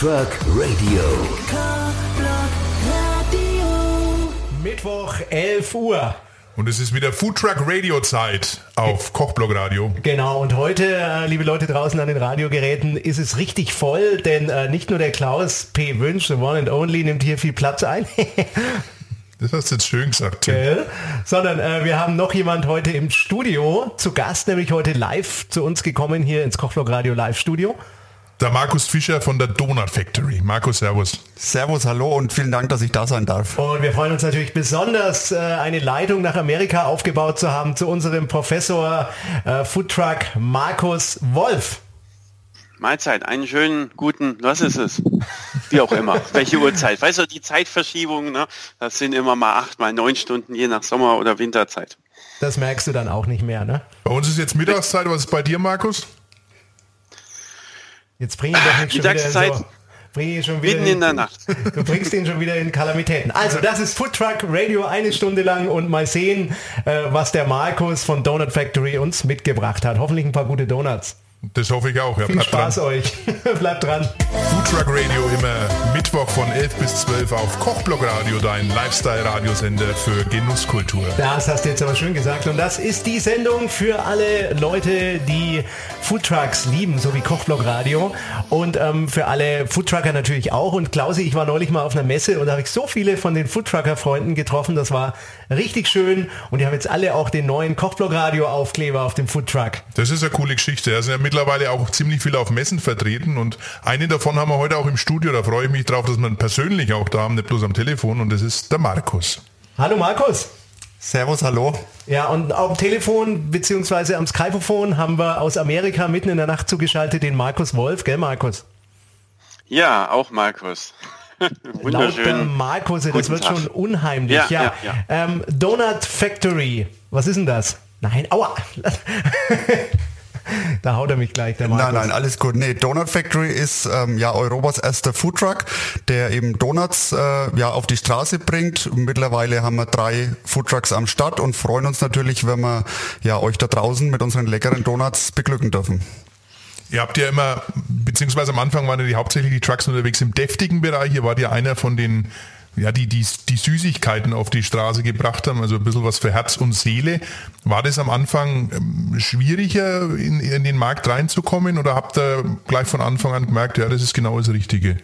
Truck Radio. Mittwoch, 11 Uhr. Und es ist wieder Food Truck Radio Zeit auf Kochblock Radio. Genau, und heute, äh, liebe Leute draußen an den Radiogeräten, ist es richtig voll, denn äh, nicht nur der Klaus P. Wünsch, the one and only, nimmt hier viel Platz ein. Das hast du jetzt schön gesagt, Tim. Gell? Sondern äh, wir haben noch jemand heute im Studio zu Gast, nämlich heute live zu uns gekommen hier ins Kochblock Radio Live Studio. Der Markus Fischer von der Donut Factory. Markus, Servus. Servus, hallo und vielen Dank, dass ich da sein darf. Und wir freuen uns natürlich besonders, äh, eine Leitung nach Amerika aufgebaut zu haben zu unserem Professor äh, Foodtruck Markus Wolf. Mahlzeit, einen schönen guten, was ist es? Wie auch immer, welche Uhrzeit. Weißt du, die Zeitverschiebungen, ne? das sind immer mal acht, mal neun Stunden, je nach Sommer- oder Winterzeit. Das merkst du dann auch nicht mehr, ne? Bei uns ist jetzt Mittagszeit. Was ist bei dir, Markus? Jetzt bring ihn doch nicht schon wieder Mittagszeit. so. Bring ihn schon wieder Mitten in der Nacht. Du bringst ihn schon wieder in Kalamitäten. Also, das ist Food Truck Radio eine Stunde lang und mal sehen, äh, was der Markus von Donut Factory uns mitgebracht hat. Hoffentlich ein paar gute Donuts. Das hoffe ich auch. Ja, Viel Spaß dran. euch. Bleibt dran. Food Truck Radio immer Mittwoch von 11 bis 12 auf Kochblock Radio, dein Lifestyle-Radiosender für Genusskultur. Das hast du jetzt aber schön gesagt. Und das ist die Sendung für alle Leute, die Foodtrucks lieben, so wie Kochblock Radio. Und ähm, für alle Foodtrucker natürlich auch. Und Klausi, ich war neulich mal auf einer Messe und da habe ich so viele von den Foodtrucker-Freunden getroffen. Das war richtig schön. Und die haben jetzt alle auch den neuen Kochblock Radio-Aufkleber auf dem Foodtruck. Das ist eine coole Geschichte. Sind ja mittlerweile auch ziemlich viele auf Messen vertreten und eine davon haben wir heute auch im Studio. Da freue ich mich drauf, dass wir ihn persönlich auch da haben, nicht bloß am Telefon. Und das ist der Markus. Hallo Markus. Servus, hallo. Ja, und am Telefon beziehungsweise am Skypophon haben wir aus Amerika mitten in der Nacht zugeschaltet den Markus Wolf, gell Markus? Ja, auch Markus. Lauter Wunderschön. Markus, das Guten wird Tag. schon unheimlich. Ja, Ja, ja, ja. Ähm, Donut Factory, was ist denn das? Nein, aua. da haut er mich gleich, der Markus. Nein, nein, alles gut. Nee, Donut Factory ist ähm, ja Europas erster Foodtruck, der eben Donuts äh, ja auf die Straße bringt. Mittlerweile haben wir drei Foodtrucks am Start und freuen uns natürlich, wenn wir ja euch da draußen mit unseren leckeren Donuts beglücken dürfen. Ihr habt ja immer, beziehungsweise am Anfang waren ja die hauptsächlich die Trucks unterwegs im deftigen Bereich. Ihr wart ja einer von den, ja, die, die, die Süßigkeiten auf die Straße gebracht haben, also ein bisschen was für Herz und Seele. War das am Anfang ähm, schwieriger, in, in den Markt reinzukommen oder habt ihr gleich von Anfang an gemerkt, ja, das ist genau das Richtige?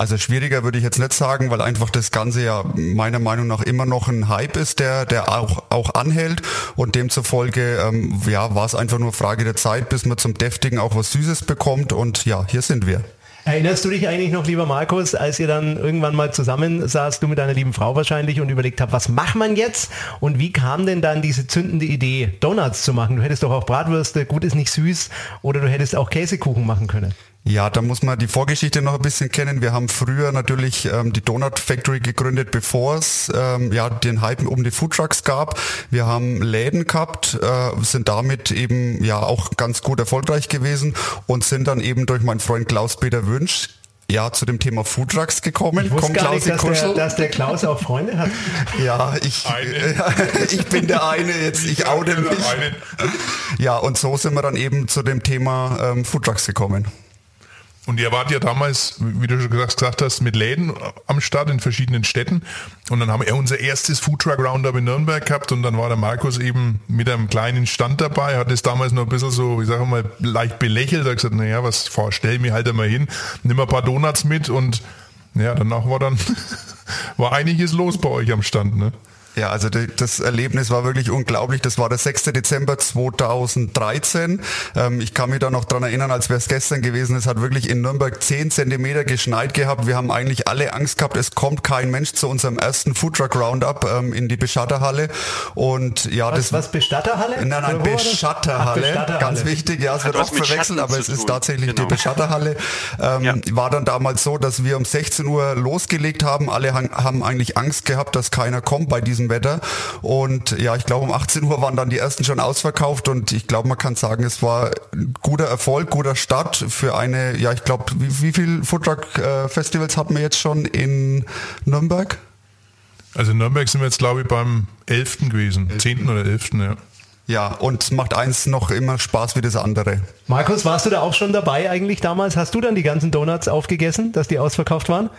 Also schwieriger würde ich jetzt nicht sagen, weil einfach das Ganze ja meiner Meinung nach immer noch ein Hype ist, der, der auch, auch anhält und demzufolge ähm, ja, war es einfach nur Frage der Zeit, bis man zum Deftigen auch was Süßes bekommt und ja, hier sind wir. Erinnerst du dich eigentlich noch, lieber Markus, als ihr dann irgendwann mal zusammen saßt, du mit deiner lieben Frau wahrscheinlich und überlegt habt, was macht man jetzt? Und wie kam denn dann diese zündende Idee, Donuts zu machen? Du hättest doch auch Bratwürste, gut ist nicht süß, oder du hättest auch Käsekuchen machen können. Ja, da muss man die Vorgeschichte noch ein bisschen kennen. Wir haben früher natürlich ähm, die Donut Factory gegründet, bevor es ähm, ja den Hype um die Foodtrucks gab. Wir haben Läden gehabt, äh, sind damit eben ja auch ganz gut erfolgreich gewesen und sind dann eben durch meinen Freund Klaus-Peter Wünsch ja zu dem Thema Foodtrucks gekommen. Ich wusste Komm, gar nicht, dass der, dass der Klaus auch Freunde hat. Ja, ich, Eine. ich bin der eine jetzt, ich oute mich. Eine. Ja, und so sind wir dann eben zu dem Thema ähm, Foodtrucks gekommen. Und ihr wart ja damals, wie du schon gesagt hast, mit Läden am Start in verschiedenen Städten. Und dann haben wir unser erstes Foodtruck Roundup in Nürnberg gehabt und dann war der Markus eben mit einem kleinen Stand dabei, hat es damals noch ein bisschen so, ich sage mal, leicht belächelt, hat gesagt, naja, was stell mich halt einmal hin, nimm ein paar Donuts mit und ja, danach war dann war einiges los bei euch am Stand, ne? Ja, also die, das Erlebnis war wirklich unglaublich. Das war der 6. Dezember 2013. Ähm, ich kann mich da noch dran erinnern, als wäre es gestern gewesen. Es hat wirklich in Nürnberg 10 Zentimeter geschneit gehabt. Wir haben eigentlich alle Angst gehabt, es kommt kein Mensch zu unserem ersten Foodtruck Roundup ähm, in die Beschatterhalle. Und ja, Was, das was Bestatterhalle? Nein, nein, das? Ach, Beschatterhalle. Bestatterhalle. Ganz wichtig, ja, es Hat wird was oft verwechselt, aber es ist tatsächlich Genau. die Beschatterhalle. Ähm, Ja. War dann damals so, dass wir um 16 Uhr losgelegt haben. Alle haben eigentlich Angst gehabt, dass keiner kommt bei diesem Wetter. Und ja, ich glaube, um 18 Uhr waren dann die ersten schon ausverkauft und ich glaube, man kann sagen, es war ein guter Erfolg, guter Start für eine, ja, ich glaube, wie, wie viel Foodtruck-Festivals hatten wir jetzt schon in Nürnberg? Also in Nürnberg sind wir jetzt, glaube ich, beim 11. gewesen, 10. oder 11. Ja. Ja, und macht eins noch immer Spaß wie das andere. Markus, warst du da auch schon dabei eigentlich damals? Hast du dann die ganzen Donuts aufgegessen, dass die ausverkauft waren?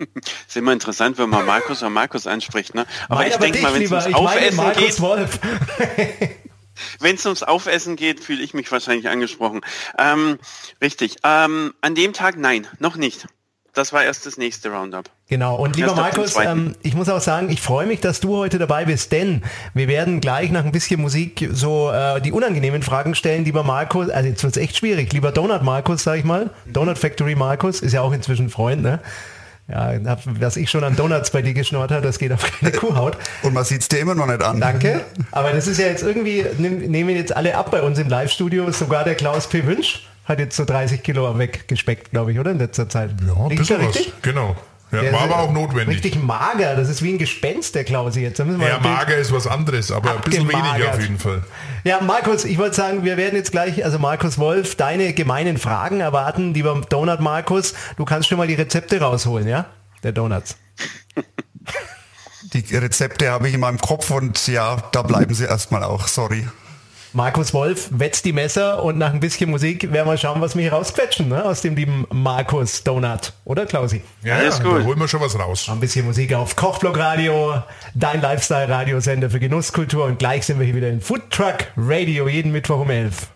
ist immer interessant, wenn man Markus oder Markus anspricht. Ne? Aber Nein, ich denke mal, wenn es ums Aufessen geht, Wolf. wenn es ums Aufessen geht, fühle ich mich wahrscheinlich angesprochen. Ähm, richtig. Ähm, an dem Tag nein, noch nicht. Das war erst das nächste Roundup. Genau, und lieber Markus, ähm, ich muss auch sagen, ich freue mich, dass du heute dabei bist, denn wir werden gleich nach ein bisschen Musik so äh, die unangenehmen Fragen stellen, lieber Markus, also jetzt wird es echt schwierig, lieber Donut Markus, sag ich mal, Donut Factory Markus, ist ja auch inzwischen Freund, ne? Ja, was ich schon an Donuts bei dir geschnort habe, das geht auf keine Kuhhaut. Und man sieht es dir immer noch nicht an. Danke. Aber das ist ja jetzt irgendwie, nehmen jetzt alle ab bei uns im Live-Studio, sogar der Klaus P. Wünsch hat jetzt so 30 Kilo weggespeckt, glaube ich, oder in letzter Zeit. Ja, ein bisschen was. Genau. Ja, war aber auch notwendig. Richtig mager, das ist wie ein Gespenst, der Klausi jetzt. ja, mager ist was anderes, aber ein bisschen weniger auf jeden Fall. Ja, Markus, ich wollte sagen, wir werden jetzt gleich, also Markus Wolf, deine gemeinen Fragen erwarten, lieber Donut Markus. Du kannst schon mal die Rezepte rausholen, ja? Der Donuts. Die Rezepte habe ich in meinem Kopf und ja, da bleiben sie erstmal auch, sorry. Markus Wolf wetzt die Messer und nach ein bisschen Musik werden wir schauen, was wir hier rausquetschen ne? aus dem lieben Markus Donut. Oder Klausi? Ja, ja, ist gut. Da holen wir schon was raus. Ein bisschen Musik auf Kochblock Radio, dein Lifestyle-Radiosender für Genusskultur und gleich sind wir hier wieder in Food Truck Radio, jeden Mittwoch um 11.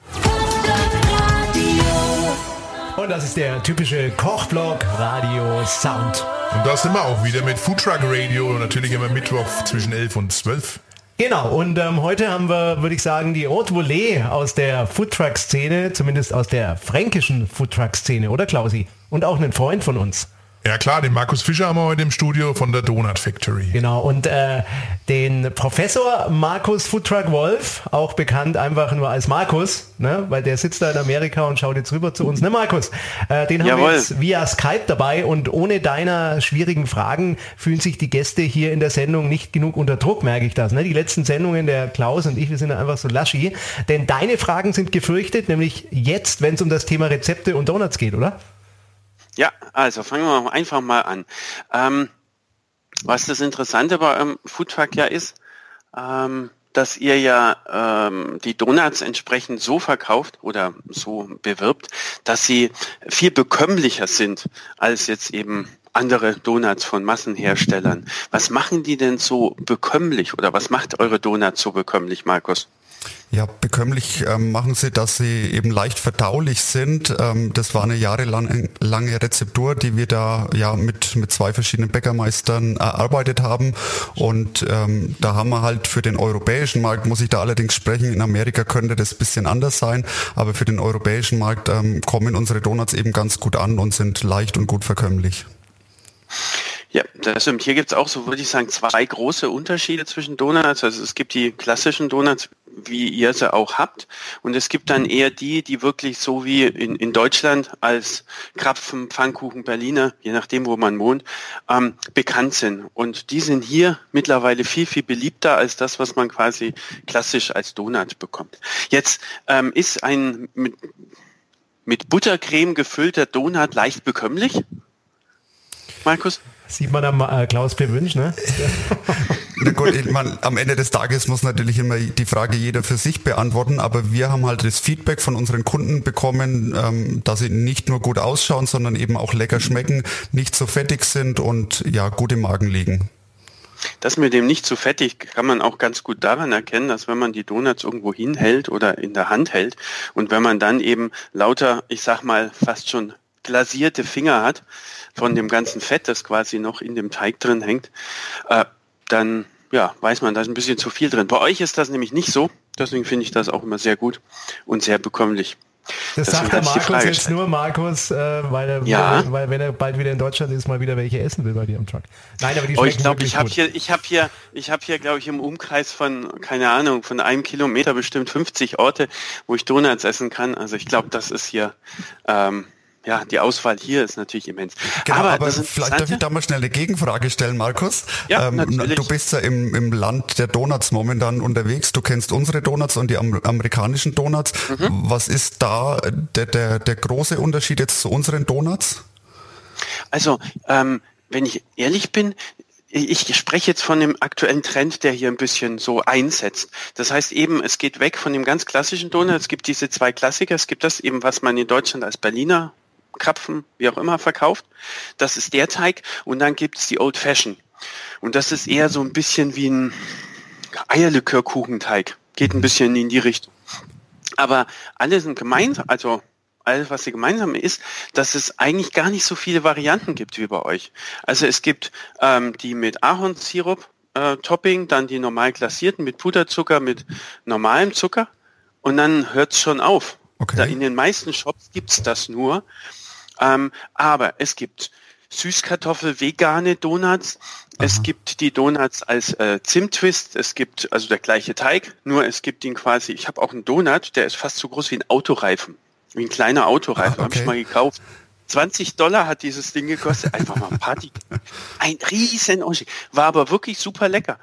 Und das ist der typische Kochblock Radio Sound. Und da sind wir auch wieder mit Food Truck Radio, natürlich immer Mittwoch zwischen 11 und 12. Genau, und ähm, heute haben wir, würde ich sagen, die Haute Volée aus der Foodtruck-Szene, zumindest aus der fränkischen Foodtruck-Szene, oder Klausi? Und auch einen Freund von uns. Ja klar, den Markus Fischer haben wir heute im Studio von der Donut Factory. Genau, und äh, den Professor Markus Foodtruck Wolf, auch bekannt einfach nur als Markus, ne? weil der sitzt da in Amerika und schaut jetzt rüber zu uns. Ne Markus, äh, den haben Jawohl. wir jetzt via Skype dabei und ohne deiner schwierigen Fragen fühlen sich die Gäste hier in der Sendung nicht genug unter Druck, merke ich das. Ne? Die letzten Sendungen, der Klaus und ich, wir sind einfach so laschi, denn deine Fragen sind gefürchtet, nämlich jetzt, wenn es um das Thema Rezepte und Donuts geht, oder? Ja, also fangen wir einfach mal an. Ähm, was das Interessante bei eurem Foodtruck ja ist, ähm, dass ihr ja ähm, die Donuts entsprechend so verkauft oder so bewirbt, dass sie viel bekömmlicher sind als jetzt eben andere Donuts von Massenherstellern. Was machen die denn so bekömmlich oder was macht eure Donuts so bekömmlich, Markus? Ja, bekömmlich ähm, machen sie, dass sie eben leicht verdaulich sind. Ähm, das war eine jahrelange Rezeptur, die wir da ja mit, mit zwei verschiedenen Bäckermeistern erarbeitet haben. Und ähm, da haben wir halt für den europäischen Markt, muss ich da allerdings sprechen, in Amerika könnte das bisschen anders sein, aber für den europäischen Markt ähm, kommen unsere Donuts eben ganz gut an und sind leicht und gut verkömmlich. Ja, das stimmt. Hier gibt es auch, so würde ich sagen, zwei große Unterschiede zwischen Donuts. Also es gibt die klassischen Donuts, wie ihr sie auch habt. Und es gibt dann eher die, die wirklich so wie in, in Deutschland als Krapfen, Pfannkuchen, Berliner, je nachdem, wo man wohnt, ähm, bekannt sind. Und die sind hier mittlerweile viel, viel beliebter als das, was man quasi klassisch als Donut bekommt. Jetzt ähm, ist ein mit, mit Buttercreme gefüllter Donut leicht bekömmlich. Markus? Sieht man am äh, Klaus P. Wünsch, ne? Na gut, ich mein, am Ende des Tages muss natürlich immer die Frage jeder für sich beantworten, aber wir haben halt das Feedback von unseren Kunden bekommen, ähm, dass sie nicht nur gut ausschauen, sondern eben auch lecker schmecken, nicht so fettig sind und ja, gut im Magen liegen. Das mit dem nicht zu fettig kann man auch ganz gut daran erkennen, dass wenn man die Donuts irgendwo hinhält oder in der Hand hält und wenn man dann eben lauter, ich sag mal, fast schon glasierte Finger hat, von dem ganzen Fett, das quasi noch in dem Teig drin hängt, äh, dann ja, weiß man, da ist ein bisschen zu viel drin. Bei euch ist das nämlich nicht so. Deswegen finde ich das auch immer sehr gut und sehr bekömmlich. Das Deswegen sagt der Markus jetzt nur, Markus, äh, weil, er, ja. weil, weil, wenn er bald wieder in Deutschland ist, mal wieder welche essen will bei dir am Truck. Nein, aber die oh, ich glaube, ich habe hier, ich habe hier, ich habe hier, glaube ich, im Umkreis von, keine Ahnung, von einem Kilometer bestimmt 50 Orte, wo ich Donuts essen kann. Also ich glaube, das ist hier ähm, ja, die Auswahl hier ist natürlich immens. Genau, aber, aber vielleicht darf ich da mal schnell eine Gegenfrage stellen, Markus. Ja, ähm, natürlich. Du bist ja im, im Land der Donuts momentan unterwegs. Du kennst unsere Donuts und die amerikanischen Donuts. Mhm. Was ist da der, der, der große Unterschied jetzt zu unseren Donuts? Also, ähm, wenn ich ehrlich bin, ich spreche jetzt von dem aktuellen Trend, der hier ein bisschen so einsetzt. Das heißt eben, es geht weg von dem ganz klassischen Donut. Es gibt diese zwei Klassiker. Es gibt das eben, was man in Deutschland als Berliner Krapfen, wie auch immer, verkauft. Das ist der Teig. Und dann gibt es die Old Fashion. Und das ist eher so ein bisschen wie ein Eierlikörkuchenteig. Geht ein bisschen in die Richtung. Aber alle sind gemeinsam, also alles, was sie gemeinsam ist, dass es eigentlich gar nicht so viele Varianten gibt wie bei euch. Also es gibt ähm, die mit Ahornsirup äh, Topping, dann die normal glasierten mit Puderzucker, mit normalem Zucker und dann hört es schon auf. Okay. Da in den meisten Shops gibt es das nur. Ähm, aber es gibt Süßkartoffel vegane Donuts. Aha. Es gibt die Donuts als äh, Zimttwist. Es gibt also der gleiche Teig, nur es gibt ihn quasi. Ich habe auch einen Donut, der ist fast so groß wie ein Autoreifen. Wie ein kleiner Autoreifen, ah, okay. habe ich mal gekauft. 20 Dollar hat dieses Ding gekostet. Einfach mal Party. Ein riesen Unterschied. War aber wirklich super lecker.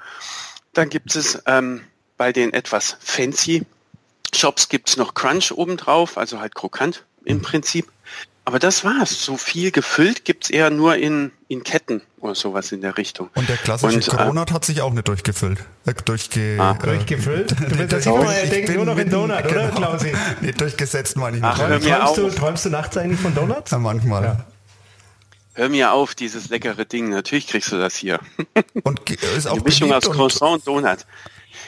Dann gibt es ähm, bei den etwas fancy Shops gibt es noch Crunch obendrauf, also halt krokant im mhm. Prinzip. Aber das war's. So viel gefüllt gibt's eher nur in, in Ketten oder sowas in der Richtung. Und der klassische und, Donut äh, hat sich auch nicht durchgefüllt. Äh, durchge, ah, äh, durchgefüllt? Du willst das immer, er denkt nur noch in Donut, oder genau, Klausi? Nicht durchgesetzt, meine ich. Ach, hör mir träumst, Du, träumst du nachts eigentlich von Donuts? Ja, manchmal. Ja. Hör mir auf, dieses leckere Ding. Natürlich kriegst du das hier. Und ist auch Die Mischung aus Croissant und Donut.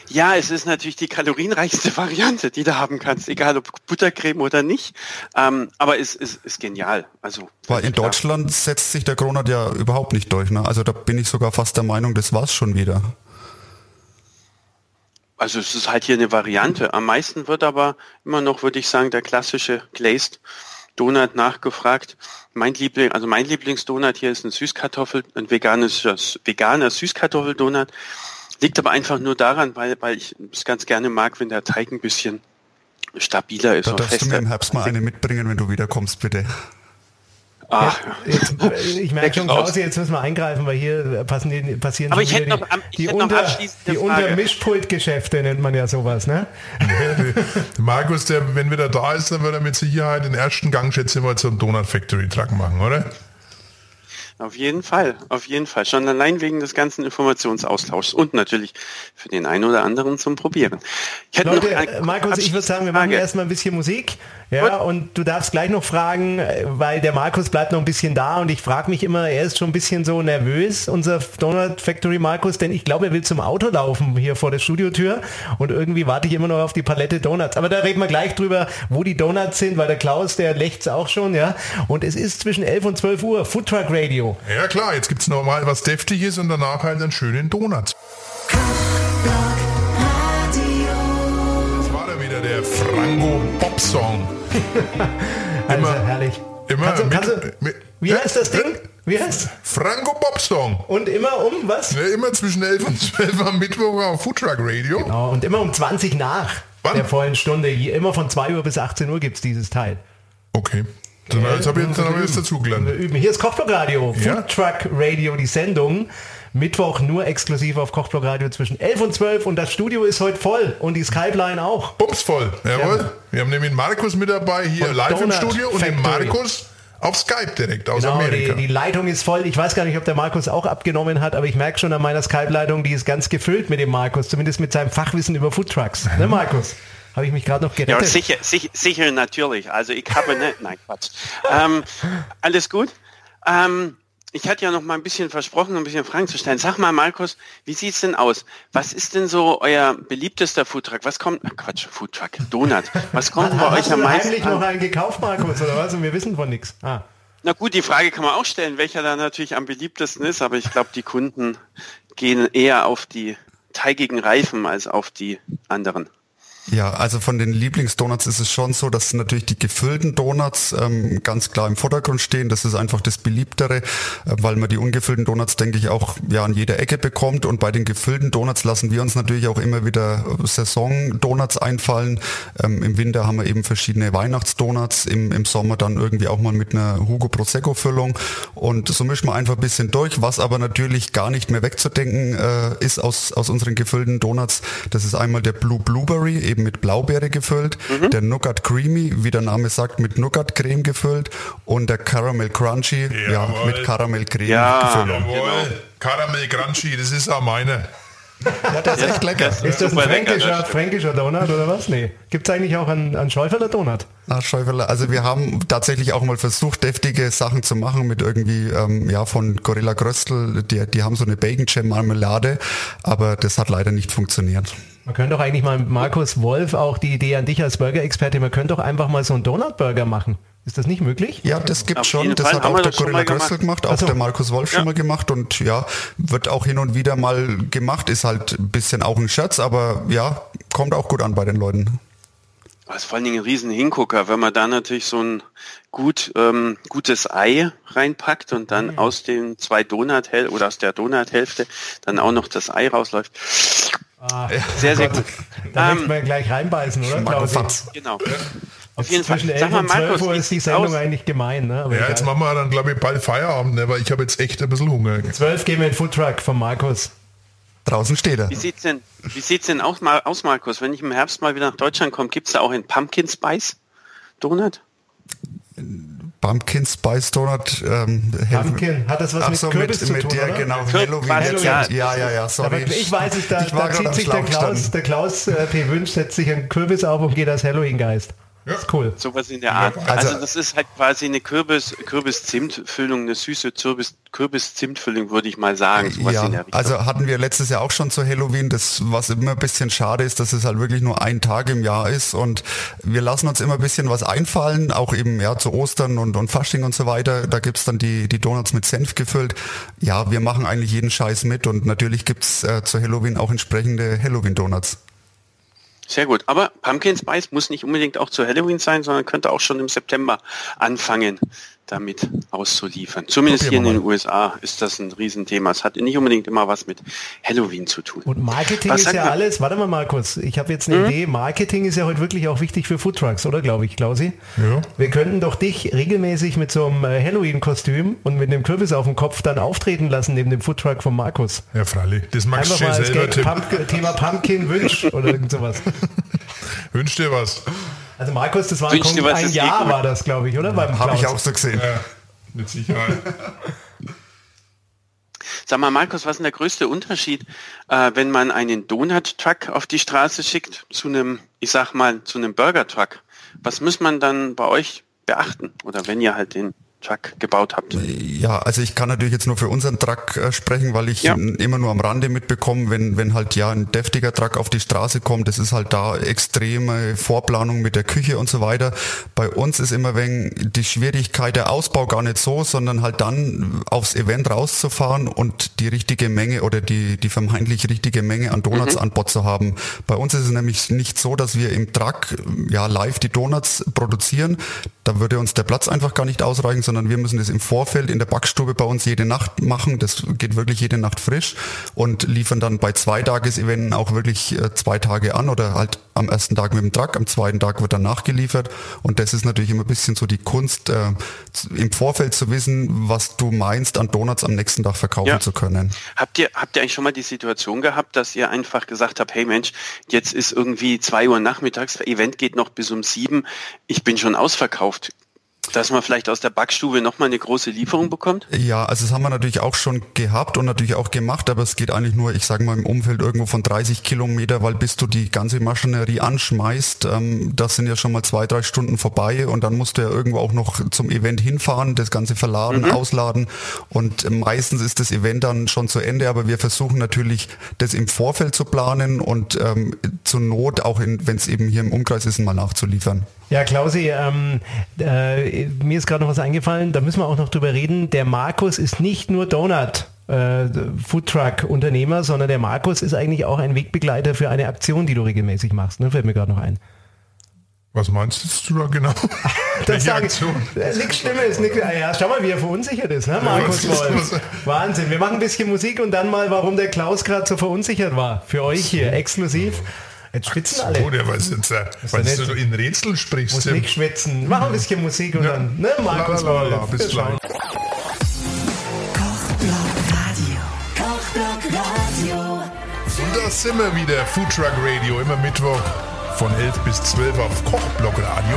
Ja, es ist natürlich die kalorienreichste Variante, die du haben kannst, egal ob Buttercreme oder nicht. Ähm, aber es ist, ist genial. Also Weil in klar. Deutschland setzt sich der Kronat ja überhaupt nicht durch. Ne? Also da bin ich sogar fast der Meinung, das war's schon wieder. Also es ist halt hier eine Variante. Am meisten wird aber immer noch, würde ich sagen, der klassische Glazed Donut nachgefragt. Mein Liebling, also mein Lieblingsdonut hier ist ein Süßkartoffel, ein veganes, veganer Süßkartoffeldonut. Liegt aber einfach nur daran, weil, weil ich es ganz gerne mag, wenn der Teig ein bisschen stabiler ist. Da darfst fester. du mir im Herbst mal eine mitbringen, wenn du wiederkommst, bitte. Ach. Jetzt, jetzt, ich merke schon, Klausi, jetzt müssen wir eingreifen, weil hier passen die, passieren Aber ich hätte noch, die, die, unter, die Untermischpultgeschäfte nennt man ja sowas, ne? Markus, der, wenn wieder da ist, dann wird er mit Sicherheit den ersten Gang, schätze ich mal, zum Donut Factory Truck machen, oder? Auf jeden Fall, auf jeden Fall. Schon allein wegen des ganzen Informationsaustauschs und natürlich für den einen oder anderen zum Probieren. Ich Leute, noch Markus, ich würde sagen, wir machen erstmal ein bisschen Musik. Ja, und du darfst gleich noch fragen, weil der Markus bleibt noch ein bisschen da und ich frage mich immer, er ist schon ein bisschen so nervös, unser Donut Factory Markus, denn ich glaube, er will zum Auto laufen hier vor der Studiotür und irgendwie warte ich immer noch auf die Palette Donuts. Aber da reden wir gleich drüber, wo die Donuts sind, weil der Klaus, der lächzt auch schon, ja. Und es ist zwischen 11 und 12 Uhr, Food Truck Radio. Ja klar, jetzt gibt es nochmal was Deftiges und danach halt einen schönen Donut. Das war da wieder der Frango Pop Song. also immer, herrlich. Immer kannst du, kannst du, mit, wie heißt das Ding? Wie heißt Franco Pop Song. Und immer um was? Ja, immer zwischen 11 und 12 am Mittwoch auf Foodtruck Radio. Genau, und immer um 20 nach Wann? der vollen Stunde. Immer von 2 Uhr bis 18 Uhr gibt es dieses Teil. Okay. Dann, ja, habe ich, dann hab ich jetzt dazugelernt. Hier ist Kochblock Radio, ja? Foodtruck Radio, die Sendung. Mittwoch nur exklusiv auf Kochblock Radio zwischen 11 und 12 und das Studio ist heute voll und die Skype-Line auch. Bums voll, jawohl. Ja. Wir haben nämlich Markus mit dabei hier Von live Donut im Studio und den Markus auf Skype direkt aus genau, Amerika. Die, die, Leitung ist voll. Ich weiß gar nicht, ob der Markus auch abgenommen hat, aber ich merke schon an meiner Skype-Leitung, die ist ganz gefüllt mit dem Markus, zumindest mit seinem Fachwissen über Foodtrucks. Ne, Markus? Habe ich mich gerade noch gerettet? Ja, sicher, sicher, sicher, natürlich. Also ich habe nicht, nein, Quatsch. Ähm, alles gut? Ähm, ich hatte ja noch mal ein bisschen versprochen, ein bisschen Fragen zu stellen. Sag mal, Markus, wie sieht's denn aus? Was ist denn so euer beliebtester Foodtruck? Was kommt, ach Quatsch, Foodtruck, Donut. Was kommt bei euch am meisten? Du noch einen gekauft, Markus, oder was? Und wir wissen von nichts. Ah. Na gut, die Frage kann man auch stellen, welcher da natürlich am beliebtesten ist, aber ich glaube, die Kunden gehen eher auf die teigigen Reifen als auf die anderen. Ja, also von den Lieblingsdonuts ist es schon so, dass natürlich die gefüllten Donuts ähm, ganz klar im Vordergrund stehen. Das ist einfach das beliebtere, äh, weil man die ungefüllten Donuts, denke ich, auch ja an jeder Ecke bekommt. Und bei den gefüllten Donuts lassen wir uns natürlich auch immer wieder Saison-Donuts einfallen. Ähm, Im Winter haben wir eben verschiedene Weihnachtsdonuts, im, im Sommer dann irgendwie auch mal mit einer Hugo Prosecco-Füllung. Und so mischen wir einfach ein bisschen durch, was aber natürlich gar nicht mehr wegzudenken äh, ist aus, aus unseren gefüllten Donuts. Das ist einmal der Blue Blueberry, eben mit Blaubeere gefüllt, mhm. der Nougat Creamy, wie der Name sagt, mit Nougat Creme gefüllt und der Caramel Crunchy, Jawohl. ja, mit Caramel Creme ja, gefüllt. Jawohl. Genau. Caramel Crunchy, das ist auch meine. Ja, das ist echt lecker. Das ist, das ein fränkischer, lecker, fränkischer Donut oder was? Nee. Gibt es eigentlich auch einen, einen Schäuferler Donut? Ach, Schäuferler. Also wir haben tatsächlich auch mal versucht, deftige Sachen zu machen mit irgendwie, ähm, ja, von Gorilla Gröstel. Die, die haben so eine Bacon Jam Marmelade, aber das hat leider nicht funktioniert. Man könnte doch eigentlich mal mit Markus Wolf auch die Idee an dich als Burger-Experte, man könnte doch einfach mal so einen Donut-Burger machen. Ist das nicht möglich? Ja, das gibt Auf schon. Das Fall hat auch der Gorilla Grössel gemacht, auch so. der Markus Wolf ja. schon mal gemacht und ja, wird auch hin und wieder mal gemacht. Ist halt ein bisschen auch ein Scherz, aber ja, kommt auch gut an bei den Leuten. Das ist vor allen Dingen ein riesen Hingucker, wenn man da natürlich so ein gut, ähm, gutes Ei reinpackt und dann mhm. aus den zwei Donut oder aus der Donuthälfte dann auch noch das Ei rausläuft. Ah, sehr, sehr gut. Da ähm, möchte man gleich reinbeißen, oder? Klaus? Genau. Auf jeden Fall. Sag mal, Markus, Uhr ist die Sendung aus? eigentlich gemein. Ne? Aber ja, egal. jetzt machen wir dann, glaube ich, bald Feierabend, ne? weil ich habe jetzt echt ein bisschen Hunger. Zwölf gehen wir in den Foodtruck von Markus. Draußen steht er. Wie sieht's denn, wie sieht's denn aus, aus, Markus? Wenn ich im Herbst mal wieder nach Deutschland komme, gibt es da auch einen Pumpkin Spice Donut? Pumpkin Spice Donut. Ähm, Pumpkin, hat das was mit so, Kürbis mit, zu tun, der, oder? Genau, Halloween. Halloween. Ja, ja, ja, ja, sorry. Ich weiß nicht, da, ich da zieht sich der Klaus, der Klaus äh, P. Wünsch, setzt sich einen Kürbis auf und geht als Halloween-Geist. Ja. Das ist cool. Sowas in der Art. Also, also, das ist halt quasi eine Kürbis, Kürbis-Zimt-Füllung, eine süße Kürbis-Zimt-Füllung, würde ich mal sagen. ja, also hatten wir letztes Jahr auch schon zu Halloween, das, was immer ein bisschen schade ist, dass es halt wirklich nur ein Tag im Jahr ist und wir lassen uns immer ein bisschen was einfallen, auch eben ja zu Ostern und, und Fasching und so weiter. Da gibt's dann die, die Donuts mit Senf gefüllt. Ja, wir machen eigentlich jeden Scheiß mit und natürlich gibt's äh, zu Halloween auch entsprechende Halloween-Donuts. Sehr gut. Aber Pumpkin Spice muss nicht unbedingt auch zu Halloween sein, sondern könnte auch schon im September anfangen damit auszuliefern. Zumindest hier in den USA ist das ein Riesenthema. Es hat nicht unbedingt immer was mit Halloween zu tun. Und Marketing was ist ja alles, warte mal mal kurz, ich habe jetzt eine mhm. Idee, Marketing ist ja heute wirklich auch wichtig für Foodtrucks, oder glaube ich, Klausi? Ja. Wir könnten doch dich regelmäßig mit so einem äh, Halloween-Kostüm und mit dem Kürbis auf dem Kopf dann auftreten lassen neben dem Foodtruck von Markus. Ja, freilich. Das magst Einfach mal selber Pump Thema Pumpkin Wünsch oder irgend sowas. Wünsch dir was. Also Markus, das war ein, ein Jahr war das, glaube ich, oder? Ja, Habe ich auch so gesehen. Ja, mit Sicherheit. Sag mal, Markus, was ist denn der größte Unterschied, äh, wenn man einen Donut-Truck auf die Straße schickt zu einem, ich sag mal, zu einem Burger-Truck? Was muss man dann bei euch beachten? Oder wenn ihr halt den Truck gebaut habt? Ja, also ich kann natürlich jetzt nur für unseren Truck äh, sprechen, weil ich ja. immer nur am Rande mitbekomme, wenn, wenn halt ja ein deftiger Truck auf die Straße kommt, das ist halt da extreme Vorplanung mit der Küche und so weiter. Bei uns ist immer wenn die Schwierigkeit der Ausbau gar nicht so, sondern halt dann aufs Event rauszufahren und die richtige Menge oder die, die vermeintlich richtige Menge an Donuts mhm. an Bord zu haben. Bei uns ist es nämlich nicht so, dass wir im Truck ja live die Donuts produzieren. Da würde uns der Platz einfach gar nicht ausreichen, sondern wir müssen das im Vorfeld in der Backstube bei uns jede Nacht machen. Das geht wirklich jede Nacht frisch und liefern dann bei Zweitages-Eventen auch wirklich äh, zwei Tage an oder halt am ersten Tag mit dem Truck, am zweiten Tag wird dann nachgeliefert und das ist natürlich immer ein bisschen so die Kunst, äh, im Vorfeld zu wissen, was du meinst, an Donuts am nächsten Tag verkaufen ja. zu können. Habt ihr, habt ihr eigentlich schon mal die Situation gehabt, dass ihr einfach gesagt habt, hey Mensch, jetzt ist irgendwie zwei Uhr nachmittags, Event geht noch bis um sieben, ich bin schon ausverkauft dass man vielleicht aus der Backstube nochmal eine große Lieferung bekommt? Ja, also das haben wir natürlich auch schon gehabt und natürlich auch gemacht, aber es geht eigentlich nur, ich sage mal, im Umfeld irgendwo von 30 Kilometer, weil bis du die ganze Maschinerie anschmeißt, ähm, das sind ja schon mal zwei, drei Stunden vorbei und dann musst du ja irgendwo auch noch zum Event hinfahren, das Ganze verladen, mhm. ausladen und meistens ist das Event dann schon zu Ende, aber wir versuchen natürlich, das im Vorfeld zu planen und ähm, zur Not, auch wenn es eben hier im Umkreis ist, mal nachzuliefern. Ja, Klausi, ähm, äh, mir ist gerade noch was eingefallen, da müssen wir auch noch drüber reden. Der Markus ist nicht nur Donut. Äh, Foodtruck-Unternehmer, sondern der Markus ist eigentlich auch ein Wegbegleiter für eine Aktion, die du regelmäßig machst. Ne? Fällt mir gerade noch ein. Was meinst du da genau? das sage ich. Äh, nix Schlimmes. Nix, ah ja, schau mal, wie er verunsichert ist, ne, Markus Wolf. Wahnsinn. Wir machen ein bisschen Musik und dann mal, warum der Klaus gerade so verunsichert war. Für euch hier exklusiv. Jetzt schwitzen alle. Oh, der weiß jetzt, äh, weil du in Rätseln sprichst. Muss nicht schwitzen. Mach ein bisschen Musik und ja. dann, ne, Markus la, la, la, la, bis gleich. Und da sind wir wieder, Food Truck Radio, immer Mittwoch von 11 bis 12 auf Kochblock Radio,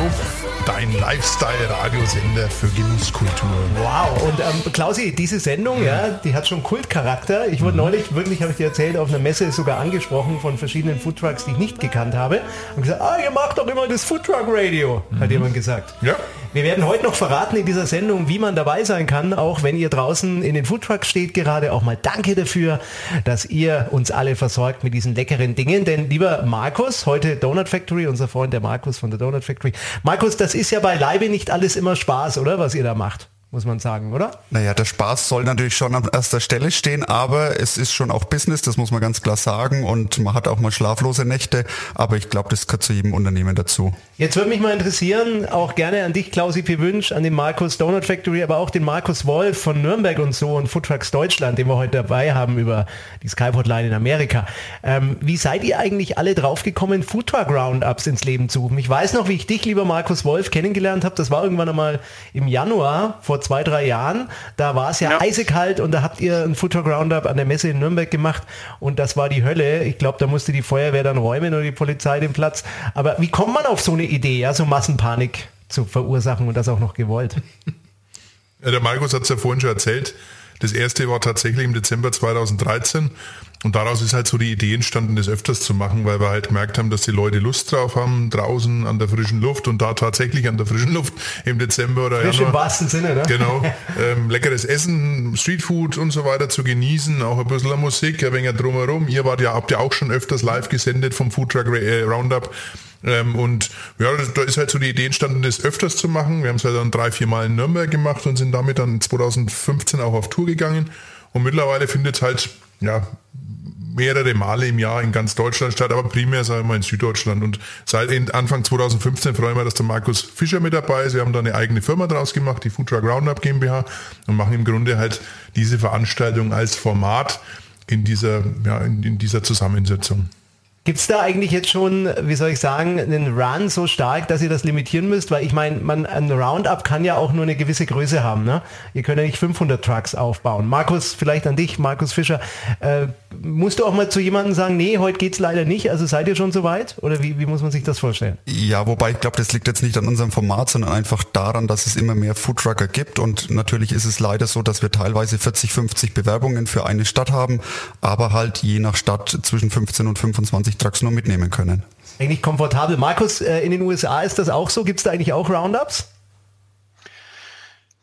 dein Lifestyle-Radiosender für Genusskultur. Wow, und ähm, Klausi, diese Sendung, ja, die hat schon Kultcharakter. Ich wurde neulich, wirklich habe ich dir erzählt, auf einer Messe sogar angesprochen von verschiedenen Foodtrucks, die ich nicht gekannt habe. Und gesagt, ah, ihr macht doch immer das Foodtruck Radio, hat jemand gesagt. Ja. Wir werden heute noch verraten in dieser Sendung, wie man dabei sein kann, auch wenn ihr draußen in den Foodtrucks steht gerade. Auch mal danke dafür, dass ihr uns alle versorgt mit diesen leckeren Dingen. Denn lieber Markus, heute Donut Factory, unser Freund der Markus von der Donut Factory. Markus, das ist ja beileibe nicht alles immer Spaß, oder? Was ihr da macht muss man sagen, oder? Naja, der Spaß soll natürlich schon an erster Stelle stehen, aber es ist schon auch Business, das muss man ganz klar sagen und man hat auch mal schlaflose Nächte, aber ich glaube, das gehört zu jedem Unternehmen dazu. Jetzt würde mich mal interessieren, auch gerne an dich, Klausi P. Wünsch, an den Markus Donut Factory, aber auch den Markus Wolf von Nürnberg und so und Foodtrucks Deutschland, den wir heute dabei haben über die Skype-Hotline in Amerika. Ähm, wie seid ihr eigentlich alle draufgekommen, Foodtruck Roundups ins Leben zu rufen? Ich weiß noch, wie ich dich, lieber Markus Wolf, kennengelernt habe. Das war irgendwann einmal im Januar vor zwei, drei Jahren. Da war es ja, ja, eisekalt und da habt ihr ein Foodtruck Roundup an der Messe in Nürnberg gemacht und das war die Hölle. Ich glaube, da musste die Feuerwehr dann räumen oder die Polizei den Platz. Aber wie kommt man auf so eine Idee, ja, so Massenpanik zu verursachen und das auch noch gewollt? Ja, der Markus hat es ja vorhin schon erzählt. Das erste war tatsächlich im Dezember 2013 und daraus ist halt so die Idee entstanden, das öfters zu machen, weil wir halt gemerkt haben, dass die Leute Lust drauf haben, draußen an der frischen Luft und da tatsächlich an der frischen Luft im Dezember oder Frisch Januar. im wahrsten Sinne, ne? Genau. Ähm, leckeres Essen, Streetfood und so weiter zu genießen, auch ein bisschen Musik, ein wenig drumherum. Ihr wart ja, habt ja auch schon öfters live gesendet vom Foodtruck äh, Roundup. Ähm, und ja, da ist halt so die Idee entstanden, das öfters zu machen. Wir haben es halt dann drei, vier Mal in Nürnberg gemacht und sind damit dann 2015 auch auf Tour gegangen. Und mittlerweile findet es halt ja, mehrere Male im Jahr in ganz Deutschland statt, aber primär sagen wir mal in Süddeutschland. Und seit Anfang 2015 freuen wir, dass der Markus Fischer mit dabei ist. Wir haben da eine eigene Firma draus gemacht, die Foodtruck Roundup GmbH und machen im Grunde halt diese Veranstaltung als Format in dieser, ja, in, in dieser Zusammensetzung. Gibt es da eigentlich jetzt schon, wie soll ich sagen, einen Run so stark, dass ihr das limitieren müsst? Weil ich meine, man ein Roundup kann ja auch nur eine gewisse Größe haben. Ne? Ihr könnt ja nicht 500 Trucks aufbauen. Markus, vielleicht an dich, Markus Fischer. Äh, musst du auch mal zu jemandem sagen, nee, heute geht es leider nicht. Also seid ihr schon so weit? Oder wie, wie muss man sich das vorstellen? Ja, wobei ich glaube, das liegt jetzt nicht an unserem Format, sondern einfach daran, dass es immer mehr Foodtrucker gibt. Und natürlich ist es leider so, dass wir teilweise 40, 50 Bewerbungen für eine Stadt haben, aber halt je nach Stadt zwischen 15 und 25 Trucks nur mitnehmen können. Eigentlich komfortabel. Markus, äh, in den USA ist das auch so? Gibt es da eigentlich auch Roundups?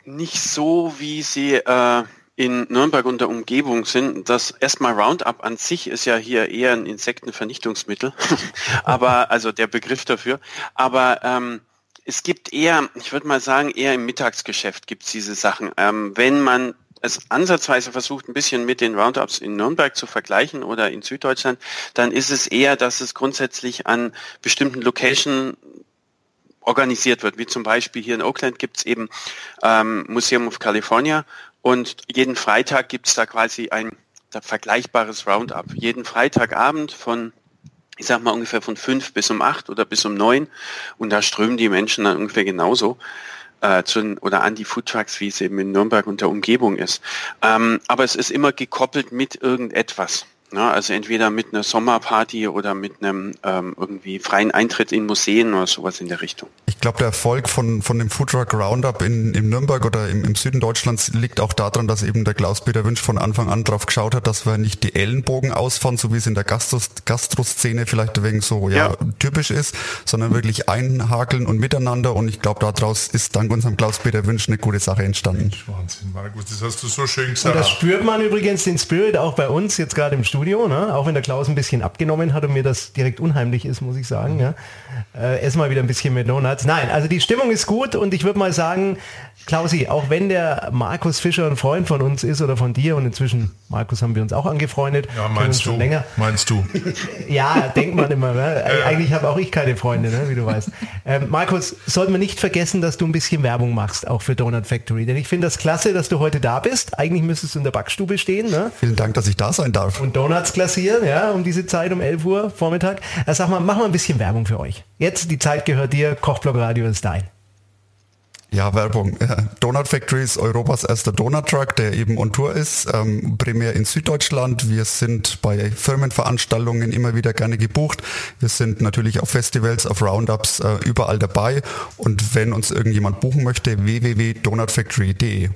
Nicht so, wie sie äh, in Nürnberg und der Umgebung sind. Das erstmal Roundup an sich ist ja hier eher ein Insektenvernichtungsmittel, aber also der Begriff dafür. Aber ähm, es gibt eher, ich würde mal sagen, eher im Mittagsgeschäft gibt es diese Sachen. Ähm, wenn man es ansatzweise versucht, ein bisschen mit den Roundups in Nürnberg zu vergleichen oder in Süddeutschland, dann ist es eher, dass es grundsätzlich an bestimmten Location organisiert wird. Wie zum Beispiel hier in Oakland gibt es eben ähm, Museum of California und jeden Freitag gibt es da quasi ein vergleichbares Roundup. Jeden Freitagabend von ich sag mal ungefähr von fünf bis um acht oder bis um neun und da strömen die Menschen dann ungefähr genauso äh, zu, oder an die Foodtrucks, wie es eben in Nürnberg und der Umgebung ist. Ähm, aber es ist immer gekoppelt mit irgendetwas. Ne? Also entweder mit einer Sommerparty oder mit einem ähm, irgendwie freien Eintritt in Museen oder sowas in der Richtung. Ich glaube, der Erfolg von, von dem Foodtruck Roundup in, in Nürnberg oder im, im Süden Deutschlands liegt auch daran, dass eben der Klaus-Peter Wünsch von Anfang an drauf geschaut hat, dass wir nicht die Ellenbogen ausfahren, so wie es in der Gastros, Gastroszene vielleicht wegen so ja, ja, typisch ist, sondern wirklich einhakeln und miteinander. Und ich glaube, daraus ist dank unserem Klaus-Peter Wünsch eine gute Sache entstanden. Wahnsinn, Markus, das hast du so schön gesagt. Und das spürt man übrigens den Spirit auch bei uns jetzt gerade im Studio. Studio, ne? auch wenn der Klaus ein bisschen abgenommen hat und mir das direkt unheimlich ist, muss ich sagen. Ja? Äh, erstmal wieder ein bisschen mit Donuts. Nein, also die Stimmung ist gut und ich würde mal sagen, Klausi, auch wenn der Markus Fischer ein Freund von uns ist oder von dir und inzwischen, Markus haben wir uns auch angefreundet. Ja, meinst du? Länger. Meinst du? ja, denkt man immer. Ne? Eigentlich habe auch ich keine Freunde, ne? wie du weißt. Ähm, Markus, sollten wir nicht vergessen, dass du ein bisschen Werbung machst, auch für Donut Factory. Denn ich finde das klasse, dass du heute da bist. Eigentlich müsstest du in der Backstube stehen. Ne? Vielen Dank, dass ich da sein darf. Und Donuts klassieren, ja, um diese Zeit um 11 Uhr Vormittag. Also sag mal, mach mal ein bisschen Werbung für euch. Jetzt, die Zeit gehört dir, Kochblock Radio ist dein. Ja, Werbung. Donut Factory ist Europas erster Donut Truck, der eben on Tour ist, ähm, primär in Süddeutschland. Wir sind bei Firmenveranstaltungen immer wieder gerne gebucht. Wir sind natürlich auf Festivals, auf Roundups, äh, überall dabei. Und wenn uns irgendjemand buchen möchte, www.donutfactory.de.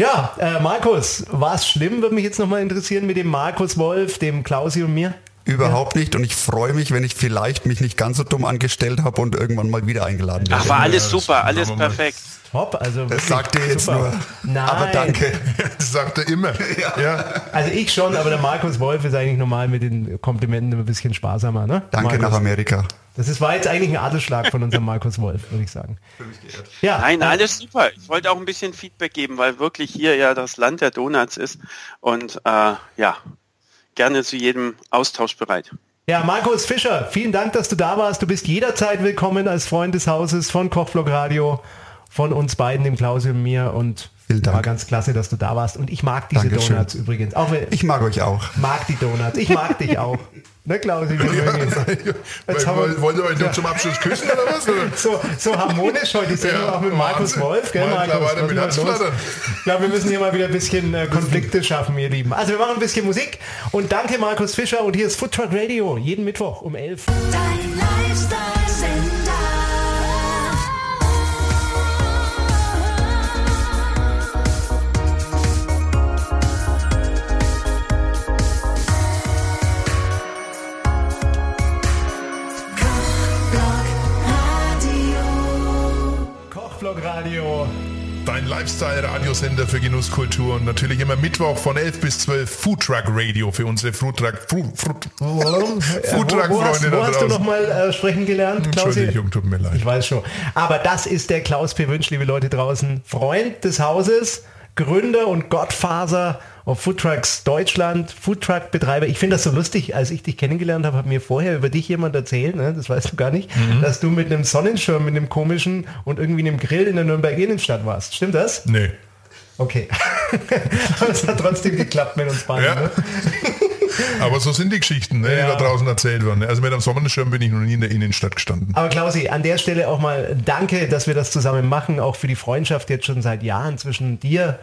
Ja, äh, Markus, war es schlimm, würde mich jetzt nochmal interessieren mit dem Markus Wolf, dem Klausi und mir? Überhaupt ja. nicht und ich freue mich, wenn ich vielleicht mich nicht ganz so dumm angestellt habe und irgendwann mal wieder eingeladen werde. Ach, war alles super, alles perfekt. Top, also das sagt ihr jetzt super. nur. Nein. Aber danke. Das sagt er immer. Ja. ja. Also ich schon, aber der Markus Wolf ist eigentlich normal mit den Komplimenten ein bisschen sparsamer. Ne? Danke Markus. nach Amerika. Das ist, war jetzt eigentlich ein Adelsschlag von unserem Markus Wolf, würde ich sagen. Ja, Nein, alles super. Ich wollte auch ein bisschen Feedback geben, weil wirklich hier ja das Land der Donuts ist. Und äh, ja, gerne zu jedem Austausch bereit. Ja, Markus Fischer, vielen Dank, dass du da warst. Du bist jederzeit willkommen als Freund des Hauses von Kochblock Radio, von uns beiden, dem Klaus und mir. Und Vielen Dank. war ganz klasse, dass du da warst. Und ich mag diese Dankeschön. Donuts übrigens. Auch ich mag euch auch. Mag die Donuts. Ich mag dich auch. Ne, Klausi? Ja, jetzt wollt, wollt ihr euch noch zum Abschluss küssen oder was? So, so harmonisch heute die Sendung ja, auch mit Markus Wolf. Gell, Markus? Ich glaube, wir müssen hier mal wieder ein bisschen äh, Konflikte schaffen, ihr Lieben. Also wir machen ein bisschen Musik. Und danke Markus Fischer. Und hier ist Food Truck Radio. Jeden Mittwoch um 11. Dein Lifestyle Radio. Dein Lifestyle-Radiosender für Genusskultur und natürlich immer Mittwoch von 11 bis 12 Foodtruck Radio für unsere Foodtruck Foodtruck Freunde wo, hast, wo hast du noch mal äh, sprechen gelernt, Klaus? Entschuldigung, tut mir leid. Ich weiß schon. Aber das ist der Klaus P. Wünsch, liebe Leute draußen, Freund des Hauses, Gründer und Gottfaser auf Foodtrucks Deutschland, Foodtruck-Betreiber. Ich finde das so lustig, als ich dich kennengelernt habe, hat mir vorher über dich jemand erzählt, ne, das weißt du gar nicht, mhm. dass du mit einem Sonnenschirm, mit einem komischen und irgendwie einem Grill in der Nürnberg Innenstadt warst. Stimmt das? Nee. Okay. Aber es hat trotzdem geklappt mit uns beiden. Ja. Ne? Aber so sind die Geschichten, ne, ja. die da draußen erzählt werden. Also mit einem Sonnenschirm bin ich noch nie in der Innenstadt gestanden. Aber Klausi, an der Stelle auch mal danke, dass wir das zusammen machen, auch für die Freundschaft jetzt schon seit Jahren zwischen dir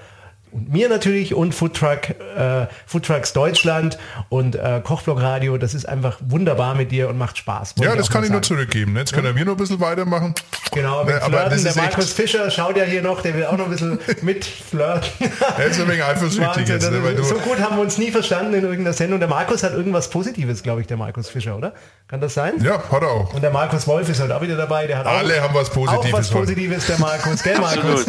und mir natürlich und Foodtruck, äh, Foodtrucks Deutschland und äh, Kochblock Radio. Das ist einfach wunderbar mit dir und macht Spaß. Ja, das kann ich sagen. nur zurückgeben. Ne? Jetzt können ja. wir noch ein bisschen weitermachen. Genau, mit ne, Flirten. Der Markus Fischer schaut ja hier noch, der will auch noch ein bisschen mitflirten. er ist ein wenig eifersüchtig jetzt. Ne, so gut haben wir uns nie verstanden in irgendeiner Sendung. Der Markus hat irgendwas Positives, glaube ich, der Markus Fischer, oder? Kann das sein? Ja, hat er auch. Und der Markus Wolf ist heute auch wieder dabei. Der hat Alle auch, haben was Positives. Auch was Positives, der Markus. Gell, Markus?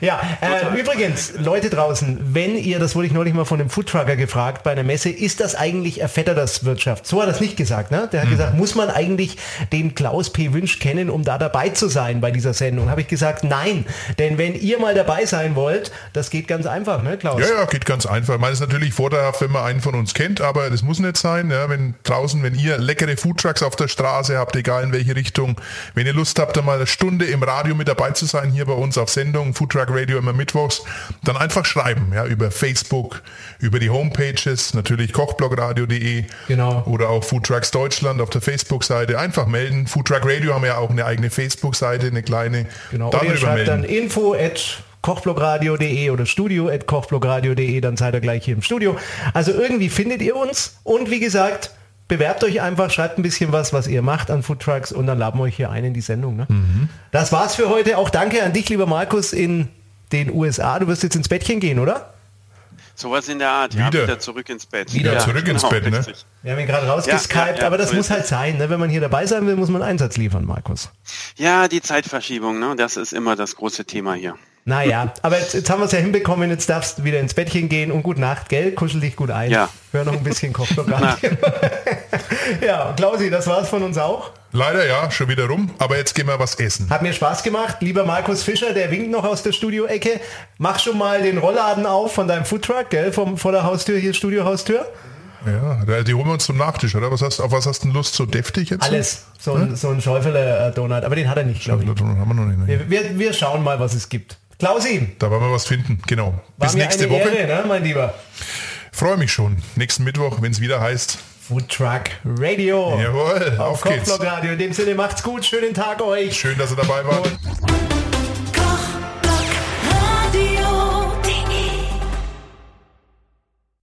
ja, äh, übrigens, Leute draußen, wenn ihr, das wurde ich neulich mal von einem Foodtrucker gefragt bei einer Messe, ist das eigentlich Wirtschaft? So hat er es nicht gesagt. Ne? Der hat mhm. gesagt, muss man eigentlich den Klaus P. Wünsch kennen, um da dabei zu sein bei dieser Sendung? Habe ich gesagt, nein. Denn wenn ihr mal dabei sein wollt, das geht ganz einfach, ne, Klaus? Ja, ja, geht ganz einfach. Ich meine, es ist natürlich vorteilhaft, wenn man einen von uns kennt, aber das muss nicht sein. Ja, wenn draußen, wenn ihr leckere Food Foodtrucks auf der Straße habt, egal in welche Richtung. Wenn ihr Lust habt, da mal eine Stunde im Radio mit dabei zu sein, hier bei uns auf Sendung, Foodtruck Radio immer mittwochs, dann einfach schreiben, ja, über Facebook, über die Homepages, natürlich kochblogradio.de genau. oder auch Foodtrucks Deutschland auf der Facebook-Seite. Einfach melden. Foodtruck Radio haben ja auch eine eigene Facebook-Seite, eine kleine. Genau. Dann, schreibt melden. dann info at kochblogradio.de oder studio at kochblogradio.de, dann seid ihr gleich hier im Studio. Also irgendwie findet ihr uns und wie gesagt, bewerbt euch einfach, schreibt ein bisschen was, was ihr macht an Food Trucks und dann laden wir euch hier ein in die Sendung. Ne? Mhm. Das war's für heute. Auch danke an dich, lieber Markus, in den USA. Du wirst jetzt ins Bettchen gehen, oder? Sowas in der Art, wieder, ja, wieder zurück ins Bett. Wieder ja, zurück ins genau, Bett, ne? Wir haben ihn gerade rausgeskypt, ja, ja, aber das so muss halt sein, ne? Wenn man hier dabei sein will, muss man Einsatz liefern, Markus. Ja, die Zeitverschiebung, ne? Das ist immer das große Thema hier. Naja, aber jetzt, jetzt haben wir es ja hinbekommen, jetzt darfst du wieder ins Bettchen gehen und gut Nacht, gell? Kuschel dich gut ein. Ja. Hör noch ein bisschen Kochprogramm. ja, Klausi, das war's von uns auch. Leider ja, schon wieder rum, aber jetzt gehen wir was essen. Hat mir Spaß gemacht. Lieber Markus Fischer, der winkt noch aus der Studioecke. Mach schon mal den Rollladen auf von deinem Foodtruck, gell? Vom, vor der Haustür, hier Studiohaustür. Ja, die holen wir uns zum Nachtisch, oder? Was hast, auf was hast du Lust? So deftig jetzt? Alles. So ein, hm? so ein Schäufele-Donut. Aber den hat er nicht, glaube ich. Haben wir, noch nicht, ne? wir, wir schauen mal, was es gibt. Klausi. Da wollen wir was finden, genau. War Bis nächste Woche. Ehre, ne, mein Lieber. Freue mich schon. Nächsten Mittwoch, wenn es wieder heißt. Food Truck Radio. Jawohl, auf, auf geht's. Radio. In dem Sinne macht's gut. Schönen Tag euch. Schön, dass ihr dabei wart. Und